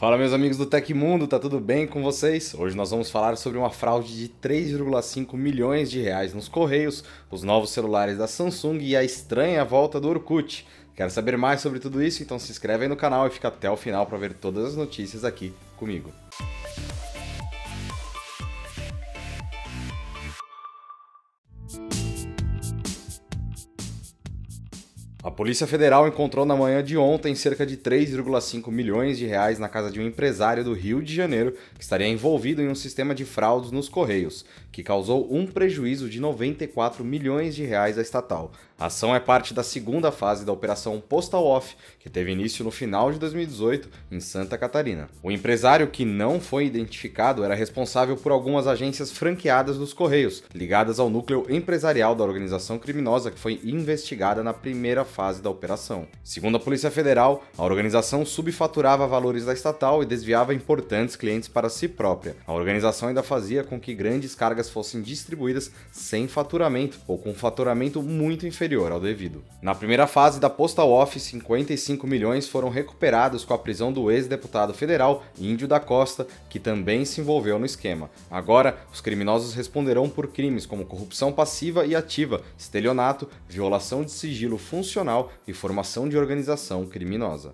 Fala meus amigos do Tecmundo, tá tudo bem com vocês? Hoje nós vamos falar sobre uma fraude de 3,5 milhões de reais nos correios, os novos celulares da Samsung e a estranha volta do Orkut. Quer saber mais sobre tudo isso? Então se inscreve aí no canal e fica até o final para ver todas as notícias aqui comigo. Polícia Federal encontrou na manhã de ontem cerca de 3,5 milhões de reais na casa de um empresário do Rio de Janeiro que estaria envolvido em um sistema de fraudes nos Correios, que causou um prejuízo de 94 milhões de reais à estatal. A ação é parte da segunda fase da Operação Postal Off, que teve início no final de 2018 em Santa Catarina. O empresário que não foi identificado era responsável por algumas agências franqueadas dos Correios, ligadas ao núcleo empresarial da organização criminosa que foi investigada na primeira fase da operação. Segundo a Polícia Federal, a organização subfaturava valores da estatal e desviava importantes clientes para si própria. A organização ainda fazia com que grandes cargas fossem distribuídas sem faturamento ou com faturamento muito inferior ao devido. Na primeira fase da Postal Office, 55 milhões foram recuperados com a prisão do ex-deputado federal Índio da Costa, que também se envolveu no esquema. Agora, os criminosos responderão por crimes como corrupção passiva e ativa, estelionato, violação de sigilo funcional e formação de organização criminosa.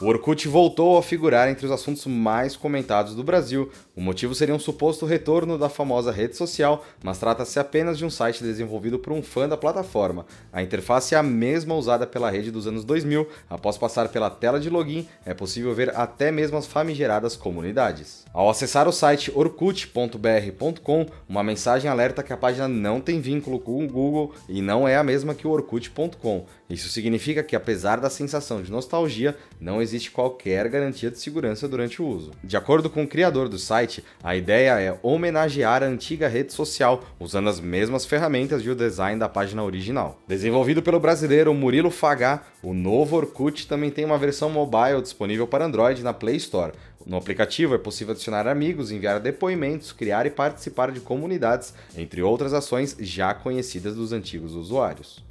O Orkut voltou a figurar entre os assuntos mais comentados do Brasil. O motivo seria um suposto retorno da famosa rede social, mas trata-se apenas de um site desenvolvido por um fã da plataforma. A interface é a mesma usada pela rede dos anos 2000. Após passar pela tela de login, é possível ver até mesmo as famigeradas comunidades. Ao acessar o site orkut.br.com, uma mensagem alerta que a página não tem vínculo com o Google e não é a mesma que o orkut.com. Isso significa que, apesar da sensação de nostalgia, não existe qualquer garantia de segurança durante o uso. De acordo com o criador do site, a ideia é homenagear a antiga rede social, usando as mesmas ferramentas e o design da página original. Desenvolvido pelo brasileiro Murilo Fagá, o novo Orkut também tem uma versão mobile disponível para Android na Play Store. No aplicativo é possível adicionar amigos, enviar depoimentos, criar e participar de comunidades, entre outras ações já conhecidas dos antigos usuários.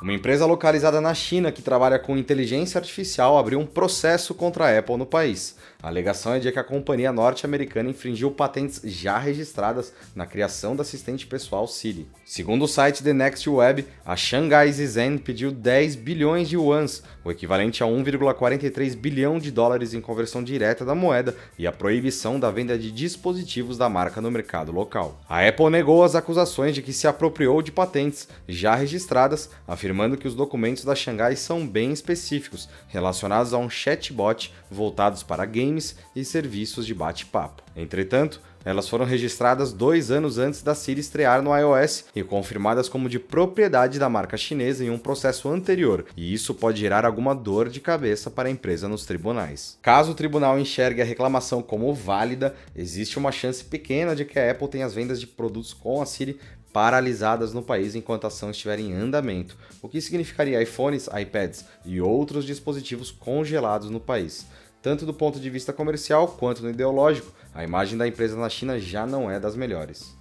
Uma empresa localizada na China que trabalha com inteligência artificial abriu um processo contra a Apple no país. A alegação é de que a companhia norte-americana infringiu patentes já registradas na criação da assistente pessoal Siri. Segundo o site The Next Web, a Shanghai Zhen pediu 10 bilhões de yuans, o equivalente a 1,43 bilhão de dólares em conversão direta da moeda, e a proibição da venda de dispositivos da marca no mercado local. A Apple negou as acusações de que se apropriou de patentes já registradas, afirmando que os documentos da Shanghai são bem específicos, relacionados a um chatbot voltados para games games e serviços de bate-papo. Entretanto, elas foram registradas dois anos antes da Siri estrear no iOS e confirmadas como de propriedade da marca chinesa em um processo anterior, e isso pode gerar alguma dor de cabeça para a empresa nos tribunais. Caso o tribunal enxergue a reclamação como válida, existe uma chance pequena de que a Apple tenha as vendas de produtos com a Siri paralisadas no país enquanto a ação estiver em andamento, o que significaria iPhones, iPads e outros dispositivos congelados no país. Tanto do ponto de vista comercial quanto no ideológico, a imagem da empresa na China já não é das melhores.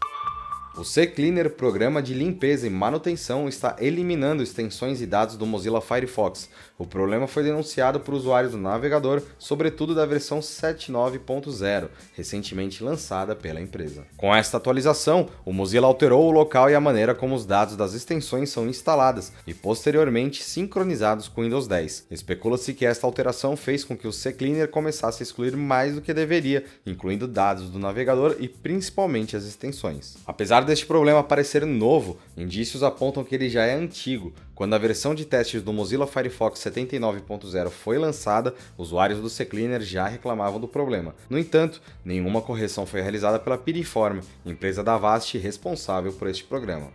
O CCleaner, programa de limpeza e manutenção, está eliminando extensões e dados do Mozilla Firefox. O problema foi denunciado por usuários do navegador, sobretudo da versão 7.9.0, recentemente lançada pela empresa. Com esta atualização, o Mozilla alterou o local e a maneira como os dados das extensões são instaladas e posteriormente sincronizados com o Windows 10. Especula-se que esta alteração fez com que o CCleaner começasse a excluir mais do que deveria, incluindo dados do navegador e principalmente as extensões. Apesar deste problema parecer novo, indícios apontam que ele já é antigo. Quando a versão de testes do Mozilla Firefox 79.0 foi lançada, usuários do CCleaner já reclamavam do problema. No entanto, nenhuma correção foi realizada pela Piriform, empresa da Avast responsável por este programa.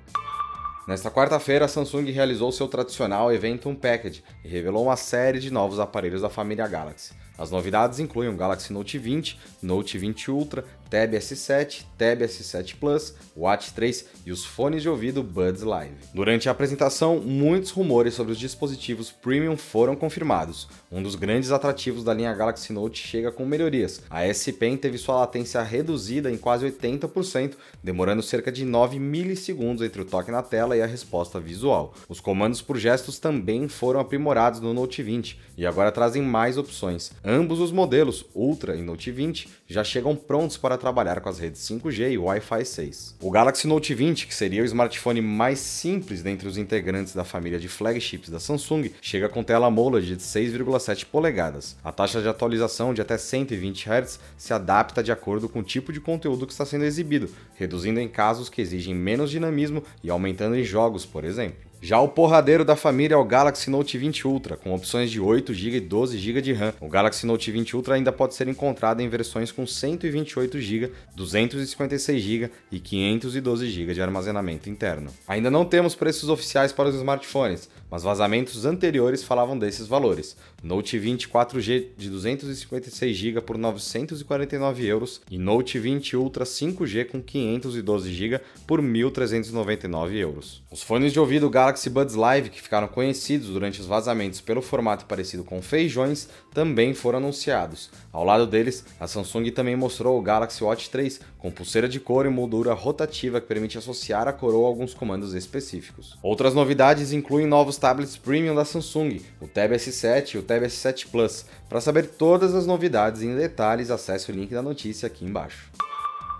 Nesta quarta-feira, a Samsung realizou seu tradicional evento Unpacked e revelou uma série de novos aparelhos da família Galaxy. As novidades incluem o Galaxy Note 20, Note 20 Ultra, Tab S7, Tab S7 Plus, Watch 3 e os fones de ouvido Buds Live. Durante a apresentação, muitos rumores sobre os dispositivos premium foram confirmados. Um dos grandes atrativos da linha Galaxy Note chega com melhorias. A S Pen teve sua latência reduzida em quase 80%, demorando cerca de 9 milissegundos entre o toque na tela e a resposta visual. Os comandos por gestos também foram aprimorados no Note 20 e agora trazem mais opções. Ambos os modelos, Ultra e Note 20, já chegam prontos para trabalhar com as redes 5G e Wi-Fi 6. O Galaxy Note 20, que seria o smartphone mais simples dentre os integrantes da família de flagships da Samsung, chega com tela AMOLED de 6,7 polegadas. A taxa de atualização de até 120 Hz se adapta de acordo com o tipo de conteúdo que está sendo exibido, reduzindo em casos que exigem menos dinamismo e aumentando em jogos, por exemplo. Já o porradeiro da família é o Galaxy Note 20 Ultra, com opções de 8GB e 12GB de RAM. O Galaxy Note 20 Ultra ainda pode ser encontrado em versões com 128GB, 256GB e 512GB de armazenamento interno. Ainda não temos preços oficiais para os smartphones, mas vazamentos anteriores falavam desses valores. Note 20 4G de 256GB por 949 euros e Note 20 Ultra 5G com 512GB por 1.399 euros. Os fones de ouvido Galaxy Buds Live, que ficaram conhecidos durante os vazamentos pelo formato parecido com feijões, também foram anunciados. Ao lado deles, a Samsung também mostrou o Galaxy Watch 3 com pulseira de couro e moldura rotativa que permite associar a coroa a alguns comandos específicos. Outras novidades incluem novos tablets premium da Samsung, o Tab S7 e o Tab S7 Plus. Para saber todas as novidades em detalhes, acesse o link da notícia aqui embaixo.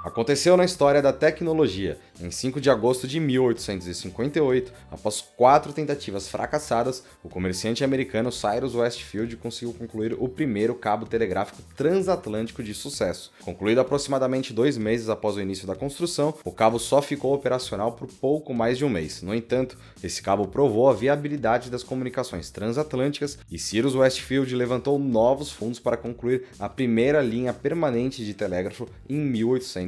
Aconteceu na história da tecnologia. Em 5 de agosto de 1858, após quatro tentativas fracassadas, o comerciante americano Cyrus Westfield conseguiu concluir o primeiro cabo telegráfico transatlântico de sucesso. Concluído aproximadamente dois meses após o início da construção, o cabo só ficou operacional por pouco mais de um mês. No entanto, esse cabo provou a viabilidade das comunicações transatlânticas e Cyrus Westfield levantou novos fundos para concluir a primeira linha permanente de telégrafo em